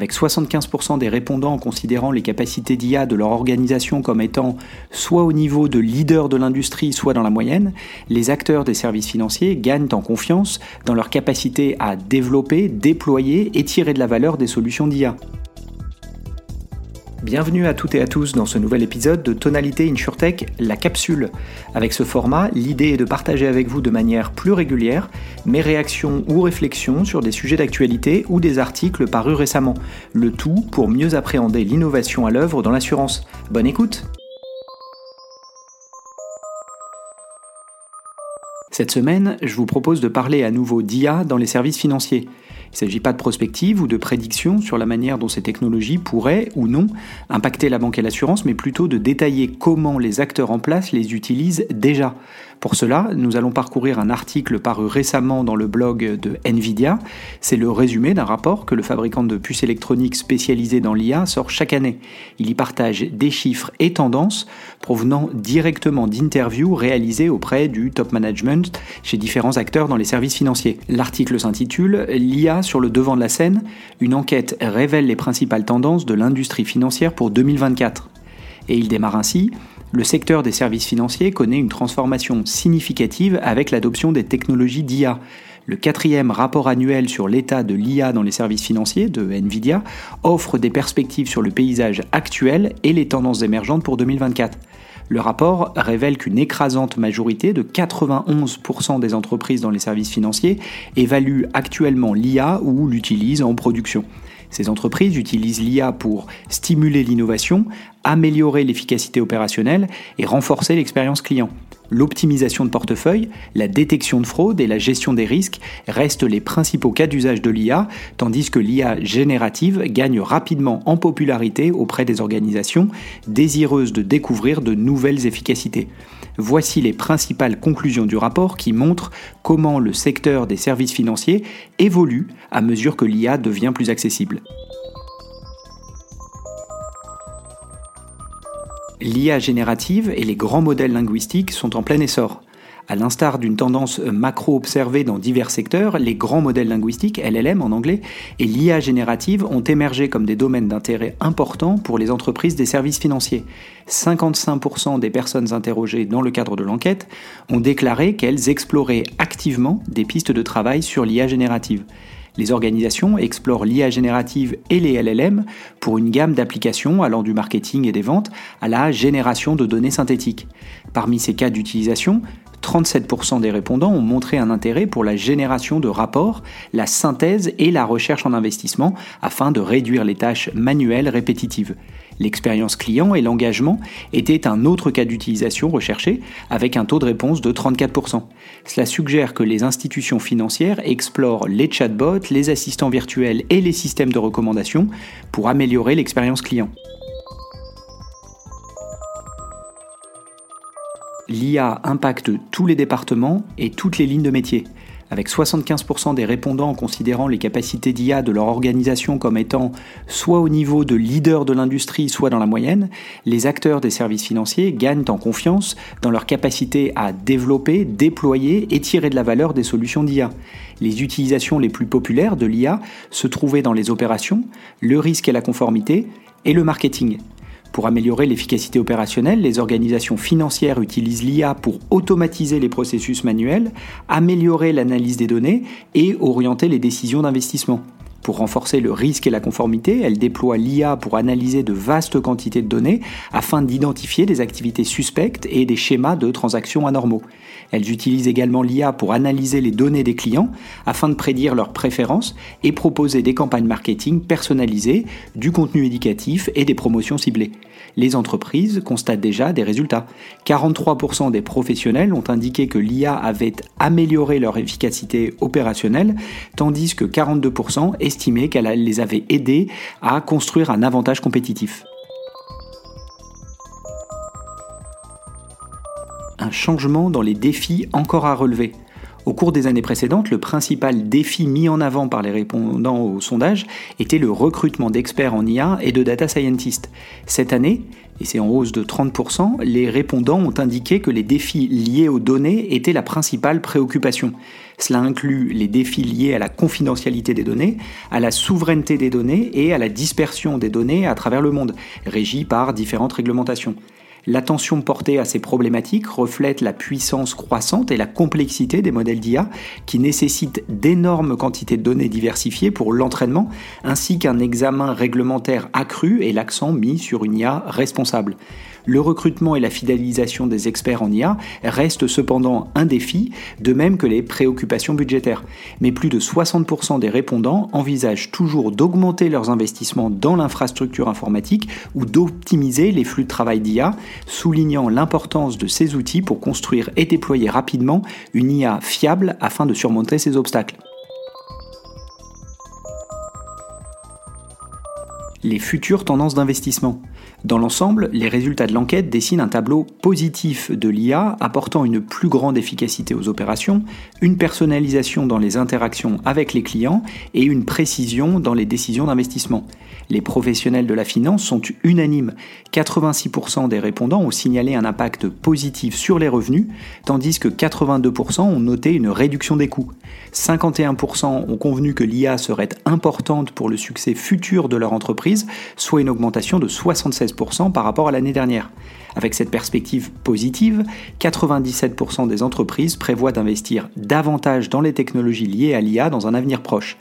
avec 75% des répondants considérant les capacités d'IA de leur organisation comme étant soit au niveau de leader de l'industrie, soit dans la moyenne, les acteurs des services financiers gagnent en confiance dans leur capacité à développer, déployer et tirer de la valeur des solutions d'IA. Bienvenue à toutes et à tous dans ce nouvel épisode de Tonalité InsurTech, la capsule. Avec ce format, l'idée est de partager avec vous de manière plus régulière mes réactions ou réflexions sur des sujets d'actualité ou des articles parus récemment. Le tout pour mieux appréhender l'innovation à l'œuvre dans l'assurance. Bonne écoute Cette semaine, je vous propose de parler à nouveau d'IA dans les services financiers. Il ne s'agit pas de prospective ou de prédiction sur la manière dont ces technologies pourraient ou non impacter la banque et l'assurance, mais plutôt de détailler comment les acteurs en place les utilisent déjà. Pour cela, nous allons parcourir un article paru récemment dans le blog de Nvidia. C'est le résumé d'un rapport que le fabricant de puces électroniques spécialisé dans l'IA sort chaque année. Il y partage des chiffres et tendances provenant directement d'interviews réalisées auprès du top management chez différents acteurs dans les services financiers. L'article s'intitule L'IA sur le devant de la scène. Une enquête révèle les principales tendances de l'industrie financière pour 2024. Et il démarre ainsi. Le secteur des services financiers connaît une transformation significative avec l'adoption des technologies d'IA. Le quatrième rapport annuel sur l'état de l'IA dans les services financiers de Nvidia offre des perspectives sur le paysage actuel et les tendances émergentes pour 2024. Le rapport révèle qu'une écrasante majorité de 91% des entreprises dans les services financiers évaluent actuellement l'IA ou l'utilisent en production. Ces entreprises utilisent l'IA pour stimuler l'innovation, améliorer l'efficacité opérationnelle et renforcer l'expérience client. L'optimisation de portefeuille, la détection de fraude et la gestion des risques restent les principaux cas d'usage de l'IA, tandis que l'IA générative gagne rapidement en popularité auprès des organisations désireuses de découvrir de nouvelles efficacités. Voici les principales conclusions du rapport qui montrent comment le secteur des services financiers évolue à mesure que l'IA devient plus accessible. L'IA générative et les grands modèles linguistiques sont en plein essor. À l'instar d'une tendance macro observée dans divers secteurs, les grands modèles linguistiques, LLM en anglais, et l'IA générative ont émergé comme des domaines d'intérêt importants pour les entreprises des services financiers. 55% des personnes interrogées dans le cadre de l'enquête ont déclaré qu'elles exploraient activement des pistes de travail sur l'IA générative. Les organisations explorent l'IA générative et les LLM pour une gamme d'applications allant du marketing et des ventes à la génération de données synthétiques. Parmi ces cas d'utilisation, 37% des répondants ont montré un intérêt pour la génération de rapports, la synthèse et la recherche en investissement afin de réduire les tâches manuelles répétitives. L'expérience client et l'engagement étaient un autre cas d'utilisation recherché avec un taux de réponse de 34%. Cela suggère que les institutions financières explorent les chatbots, les assistants virtuels et les systèmes de recommandation pour améliorer l'expérience client. L'IA impacte tous les départements et toutes les lignes de métier avec 75% des répondants considérant les capacités d'IA de leur organisation comme étant soit au niveau de leader de l'industrie, soit dans la moyenne, les acteurs des services financiers gagnent en confiance dans leur capacité à développer, déployer et tirer de la valeur des solutions d'IA. Les utilisations les plus populaires de l'IA se trouvaient dans les opérations, le risque et la conformité, et le marketing. Pour améliorer l'efficacité opérationnelle, les organisations financières utilisent l'IA pour automatiser les processus manuels, améliorer l'analyse des données et orienter les décisions d'investissement. Pour renforcer le risque et la conformité, elles déploient l'IA pour analyser de vastes quantités de données afin d'identifier des activités suspectes et des schémas de transactions anormaux. Elles utilisent également l'IA pour analyser les données des clients afin de prédire leurs préférences et proposer des campagnes marketing personnalisées, du contenu éducatif et des promotions ciblées. Les entreprises constatent déjà des résultats. 43% des professionnels ont indiqué que l'IA avait amélioré leur efficacité opérationnelle, tandis que 42% estimaient qu'elle les avait aidés à construire un avantage compétitif. un changement dans les défis encore à relever. Au cours des années précédentes, le principal défi mis en avant par les répondants au sondage était le recrutement d'experts en IA et de data scientists. Cette année, et c'est en hausse de 30%, les répondants ont indiqué que les défis liés aux données étaient la principale préoccupation. Cela inclut les défis liés à la confidentialité des données, à la souveraineté des données et à la dispersion des données à travers le monde, régis par différentes réglementations. L'attention portée à ces problématiques reflète la puissance croissante et la complexité des modèles d'IA qui nécessitent d'énormes quantités de données diversifiées pour l'entraînement ainsi qu'un examen réglementaire accru et l'accent mis sur une IA responsable. Le recrutement et la fidélisation des experts en IA restent cependant un défi, de même que les préoccupations budgétaires. Mais plus de 60% des répondants envisagent toujours d'augmenter leurs investissements dans l'infrastructure informatique ou d'optimiser les flux de travail d'IA, soulignant l'importance de ces outils pour construire et déployer rapidement une IA fiable afin de surmonter ces obstacles. les futures tendances d'investissement. Dans l'ensemble, les résultats de l'enquête dessinent un tableau positif de l'IA apportant une plus grande efficacité aux opérations, une personnalisation dans les interactions avec les clients et une précision dans les décisions d'investissement. Les professionnels de la finance sont unanimes. 86% des répondants ont signalé un impact positif sur les revenus, tandis que 82% ont noté une réduction des coûts. 51% ont convenu que l'IA serait importante pour le succès futur de leur entreprise, soit une augmentation de 76% par rapport à l'année dernière. Avec cette perspective positive, 97% des entreprises prévoient d'investir davantage dans les technologies liées à l'IA dans un avenir proche.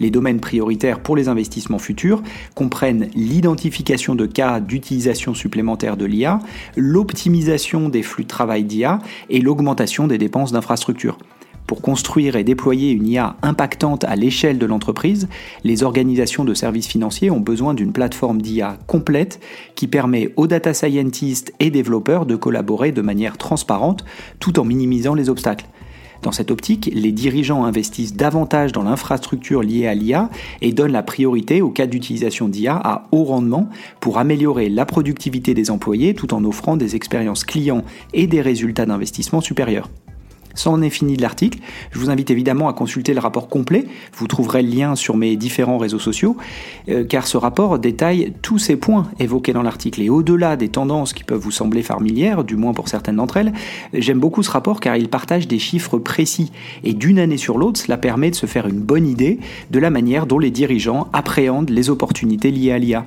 Les domaines prioritaires pour les investissements futurs comprennent l'identification de cas d'utilisation supplémentaire de l'IA, l'optimisation des flux de travail d'IA et l'augmentation des dépenses d'infrastructure. Pour construire et déployer une IA impactante à l'échelle de l'entreprise, les organisations de services financiers ont besoin d'une plateforme d'IA complète qui permet aux data scientists et développeurs de collaborer de manière transparente tout en minimisant les obstacles. Dans cette optique, les dirigeants investissent davantage dans l'infrastructure liée à l'IA et donnent la priorité aux cas d'utilisation d'IA à haut rendement pour améliorer la productivité des employés tout en offrant des expériences clients et des résultats d'investissement supérieurs. C'en est fini de l'article. Je vous invite évidemment à consulter le rapport complet. Vous trouverez le lien sur mes différents réseaux sociaux, euh, car ce rapport détaille tous ces points évoqués dans l'article. Et au-delà des tendances qui peuvent vous sembler familières, du moins pour certaines d'entre elles, j'aime beaucoup ce rapport car il partage des chiffres précis. Et d'une année sur l'autre, cela permet de se faire une bonne idée de la manière dont les dirigeants appréhendent les opportunités liées à l'IA.